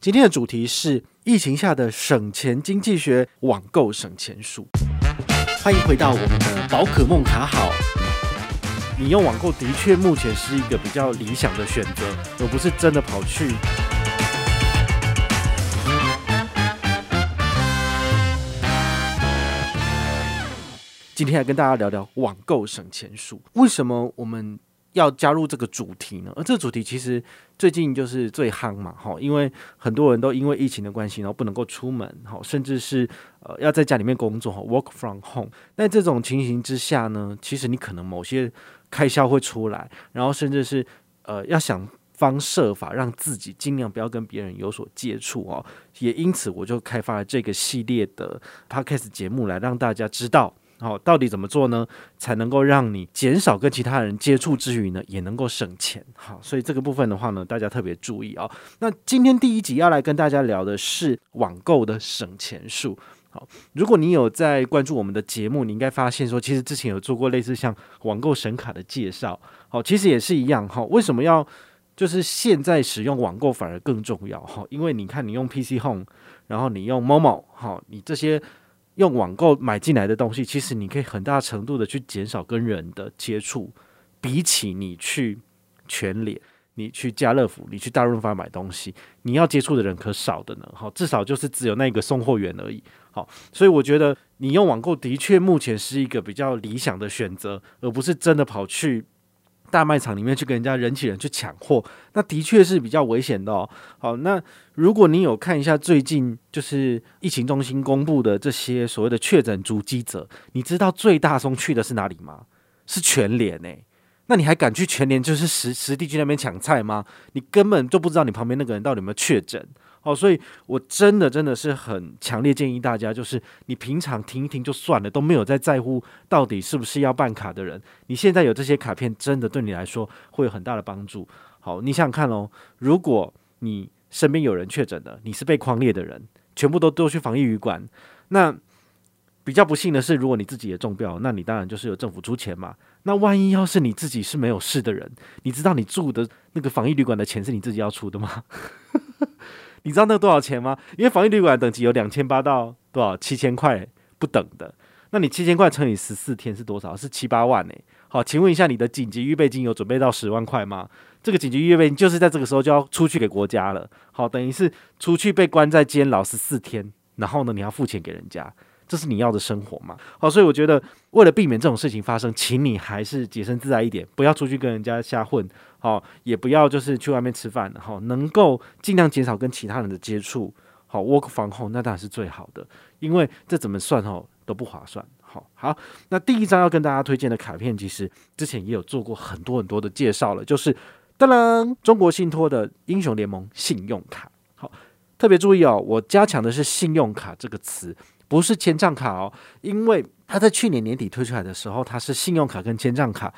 今天的主题是疫情下的省钱经济学，网购省钱术。欢迎回到我们的宝可梦卡好。你用网购的确目前是一个比较理想的选择，而不是真的跑去。今天来跟大家聊聊网购省钱术。为什么我们要加入这个主题呢？而这个主题其实最近就是最夯嘛，哈，因为很多人都因为疫情的关系，然后不能够出门，哈，甚至是呃要在家里面工作，哈，work from home。那这种情形之下呢，其实你可能某些开销会出来，然后甚至是呃要想方设法让自己尽量不要跟别人有所接触哦。也因此，我就开发了这个系列的 podcast 节目，来让大家知道。好，到底怎么做呢？才能够让你减少跟其他人接触之余呢，也能够省钱。好，所以这个部分的话呢，大家特别注意哦。那今天第一集要来跟大家聊的是网购的省钱术。好，如果你有在关注我们的节目，你应该发现说，其实之前有做过类似像网购神卡的介绍。好，其实也是一样。哈，为什么要就是现在使用网购反而更重要？哈，因为你看，你用 PC Home，然后你用 Momo，好，你这些。用网购买进来的东西，其实你可以很大程度的去减少跟人的接触，比起你去全联、你去家乐福、你去大润发买东西，你要接触的人可少的呢。好，至少就是只有那个送货员而已。好，所以我觉得你用网购的确目前是一个比较理想的选择，而不是真的跑去。大卖场里面去跟人家人挤人去抢货，那的确是比较危险的哦。好，那如果你有看一下最近就是疫情中心公布的这些所谓的确诊足迹者，你知道最大宗去的是哪里吗？是全联诶。那你还敢去全联就是实实地去那边抢菜吗？你根本就不知道你旁边那个人到底有没有确诊。哦，所以我真的真的是很强烈建议大家，就是你平常停一停就算了，都没有在在乎到底是不是要办卡的人，你现在有这些卡片，真的对你来说会有很大的帮助。好，你想想看哦，如果你身边有人确诊的，你是被匡列的人，全部都都去防疫旅馆，那比较不幸的是，如果你自己也中标，那你当然就是由政府出钱嘛。那万一要是你自己是没有事的人，你知道你住的那个防疫旅馆的钱是你自己要出的吗？你知道那个多少钱吗？因为防疫旅馆等级有两千八到多少七千块不等的，那你七千块乘以十四天是多少？是七八万呢。好，请问一下，你的紧急预备金有准备到十万块吗？这个紧急预备金就是在这个时候就要出去给国家了。好，等于是出去被关在监牢十四天，然后呢，你要付钱给人家。这是你要的生活吗？好，所以我觉得为了避免这种事情发生，请你还是洁身自爱一点，不要出去跟人家瞎混，好，也不要就是去外面吃饭，好，能够尽量减少跟其他人的接触，好，work from home 那当然是最好的，因为这怎么算哦都不划算。好，好，那第一张要跟大家推荐的卡片，其实之前也有做过很多很多的介绍了，就是噔噔，中国信托的英雄联盟信用卡。好，特别注意哦，我加强的是信用卡这个词。不是签账卡哦，因为它在去年年底推出来的时候，它是信用卡跟签账卡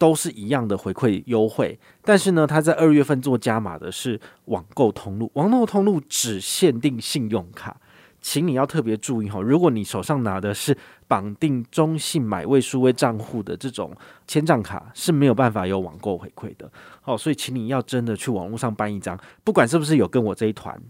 都是一样的回馈优惠，但是呢，它在二月份做加码的是网购通路，网购通路只限定信用卡，请你要特别注意哈，如果你手上拿的是绑定中信买位数位账户的这种签账卡，是没有办法有网购回馈的。好，所以请你要真的去网络上办一张，不管是不是有跟我这一团。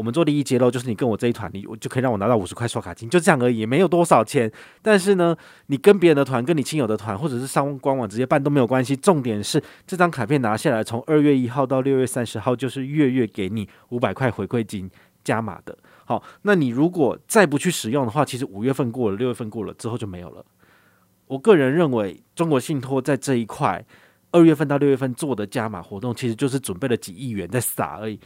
我们做利益揭露，就是你跟我这一团，你我就可以让我拿到五十块刷卡金，就这样而已，没有多少钱。但是呢，你跟别人的团、跟你亲友的团，或者是上官网直接办都没有关系。重点是这张卡片拿下来，从二月一号到六月三十号，就是月月给你五百块回馈金加码的。好，那你如果再不去使用的话，其实五月份过了，六月份过了之后就没有了。我个人认为，中国信托在这一块二月份到六月份做的加码活动，其实就是准备了几亿元在撒而已。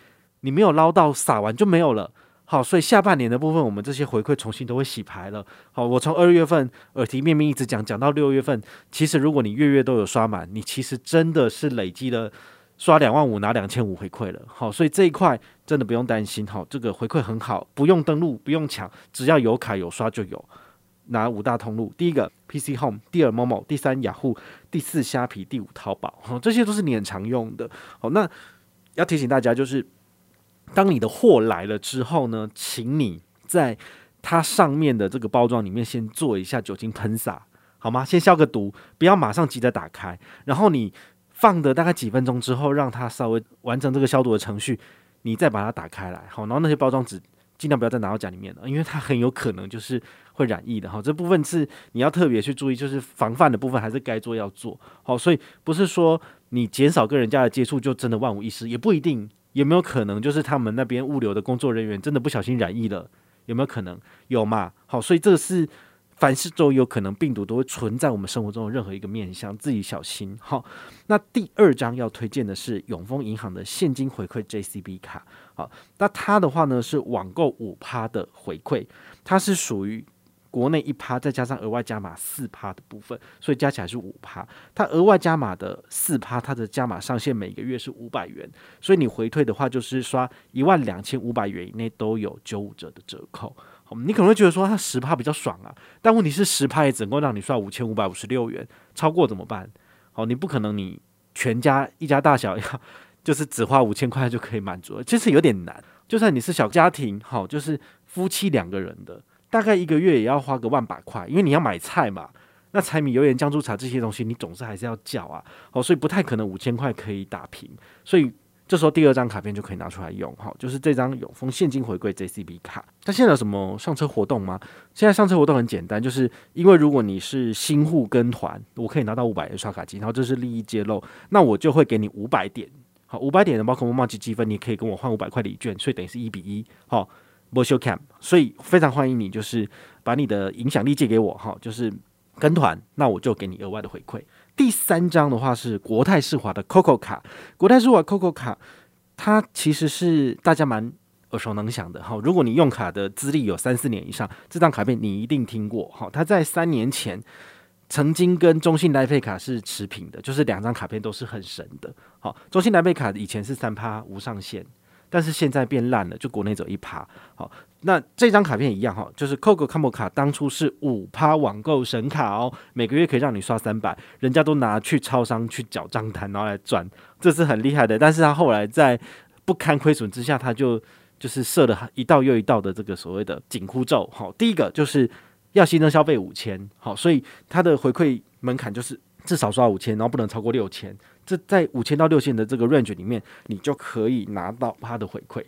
你没有捞到，撒完就没有了。好，所以下半年的部分，我们这些回馈重新都会洗牌了。好，我从二月份耳提面命一直讲讲到六月份，其实如果你月月都有刷满，你其实真的是累积了刷两万五拿两千五回馈了。好，所以这一块真的不用担心。好，这个回馈很好，不用登录，不用抢，只要有卡有刷就有。拿五大通路，第一个 PC Home，第二 Momo，第三雅虎，第四虾皮，第五淘宝。好，这些都是你很常用的。好，那要提醒大家就是。当你的货来了之后呢，请你在它上面的这个包装里面先做一下酒精喷洒，好吗？先消个毒，不要马上急着打开。然后你放的大概几分钟之后，让它稍微完成这个消毒的程序，你再把它打开来，好，然后那些包装纸尽量不要再拿到家里面了，因为它很有可能就是会染疫的，哈，这部分是你要特别去注意，就是防范的部分还是该做要做，好，所以不是说你减少跟人家的接触就真的万无一失，也不一定，有没有可能就是他们那边物流的工作人员真的不小心染疫了，有没有可能？有嘛？好，所以这是。凡事都有可能，病毒都会存在我们生活中的任何一个面向，自己小心。好，那第二张要推荐的是永丰银行的现金回馈 JCB 卡。好，那它的话呢是网购五趴的回馈，它是属于国内一趴，再加上额外加码四趴的部分，所以加起来是五趴。它额外加码的四趴，它的加码上限每个月是五百元，所以你回退的话，就是刷一万两千五百元以内都有九五折的折扣。好你可能会觉得说它十趴比较爽啊，但问题是十趴也只能够让你刷五千五百五十六元，超过怎么办？好，你不可能你全家一家大小要就是只花五千块就可以满足，其实有点难。就算你是小家庭，好，就是夫妻两个人的，大概一个月也要花个万把块，因为你要买菜嘛，那柴米油盐酱醋茶这些东西你总是还是要缴啊，好，所以不太可能五千块可以打平，所以。这时候第二张卡片就可以拿出来用，哈，就是这张永丰现金回馈 JCB 卡。它现在有什么上车活动吗？现在上车活动很简单，就是因为如果你是新户跟团，我可以拿到五百元刷卡金，然后这是利益揭露，那我就会给你五百点，好，五百点的宝可梦麻吉积分，你可以跟我换五百块礼券，所以等于是一比一，好，不修 cam，所以非常欢迎你，就是把你的影响力借给我，哈，就是跟团，那我就给你额外的回馈。第三张的话是国泰世华的 COCO 卡，国泰世华 COCO 卡，它其实是大家蛮耳熟能详的哈。如果你用卡的资历有三四年以上，这张卡片你一定听过哈。它在三年前曾经跟中信来配卡是持平的，就是两张卡片都是很神的。好，中信来配卡以前是三趴无上限。但是现在变烂了，就国内走一趴。好，那这张卡片一样哈，就是 COCO Combo 卡当初是五趴网购神卡哦，每个月可以让你刷三百，人家都拿去超商去缴账单，然后来赚，这是很厉害的。但是他后来在不堪亏损之下，他就就是设了一道又一道的这个所谓的紧箍咒。好，第一个就是要新增消费五千，好，所以他的回馈门槛就是至少刷五千，然后不能超过六千。这在五千到六千的这个 range 里面，你就可以拿到它的回馈。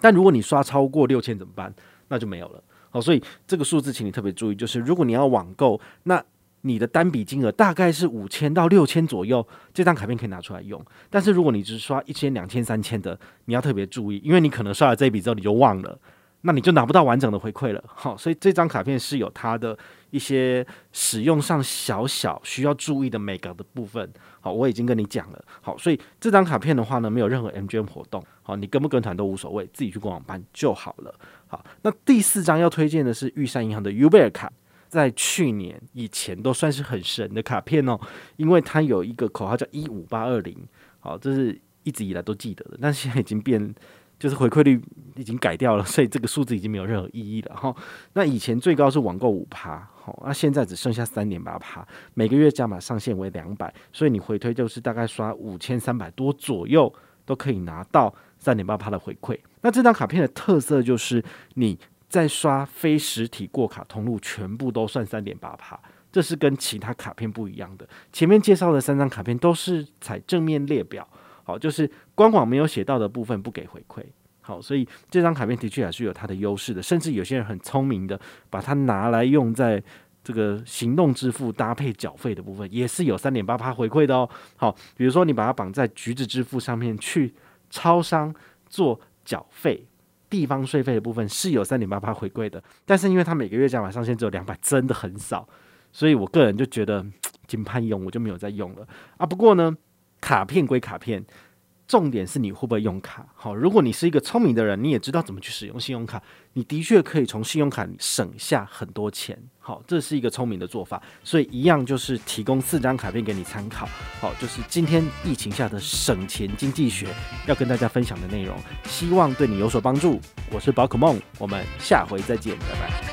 但如果你刷超过六千怎么办？那就没有了。好，所以这个数字请你特别注意，就是如果你要网购，那你的单笔金额大概是五千到六千左右，这张卡片可以拿出来用。但是如果你只是刷一千、两千、三千的，你要特别注意，因为你可能刷了这一笔之后你就忘了。那你就拿不到完整的回馈了，好，所以这张卡片是有它的一些使用上小小需要注意的每个的部分，好，我已经跟你讲了，好，所以这张卡片的话呢，没有任何 MGM 活动，好，你跟不跟团都无所谓，自己去官网办就好了，好，那第四张要推荐的是玉山银行的 Uber 卡，在去年以前都算是很神的卡片哦，因为它有一个口号叫一五八二零，好，这是一直以来都记得的，但现在已经变。就是回馈率已经改掉了，所以这个数字已经没有任何意义了哈。那以前最高是网购五趴，好，那现在只剩下三点八趴，每个月加码上限为两百，所以你回推就是大概刷五千三百多左右都可以拿到三点八趴的回馈。那这张卡片的特色就是你在刷非实体过卡通路，全部都算三点八趴，这是跟其他卡片不一样的。前面介绍的三张卡片都是采正面列表。好，就是官网没有写到的部分不给回馈。好，所以这张卡片的确还是有它的优势的，甚至有些人很聪明的把它拿来用在这个行动支付搭配缴费的部分，也是有三点八趴回馈的哦。好，比如说你把它绑在橘子支付上面去超商做缴费，地方税费的部分是有三点八八回馈的，但是因为它每个月加码上限只有两百，真的很少，所以我个人就觉得 金盼用，我就没有再用了啊。不过呢。卡片归卡片，重点是你会不会用卡。好，如果你是一个聪明的人，你也知道怎么去使用信用卡，你的确可以从信用卡省下很多钱。好，这是一个聪明的做法。所以一样就是提供四张卡片给你参考。好，就是今天疫情下的省钱经济学要跟大家分享的内容，希望对你有所帮助。我是宝可梦，我们下回再见，拜拜。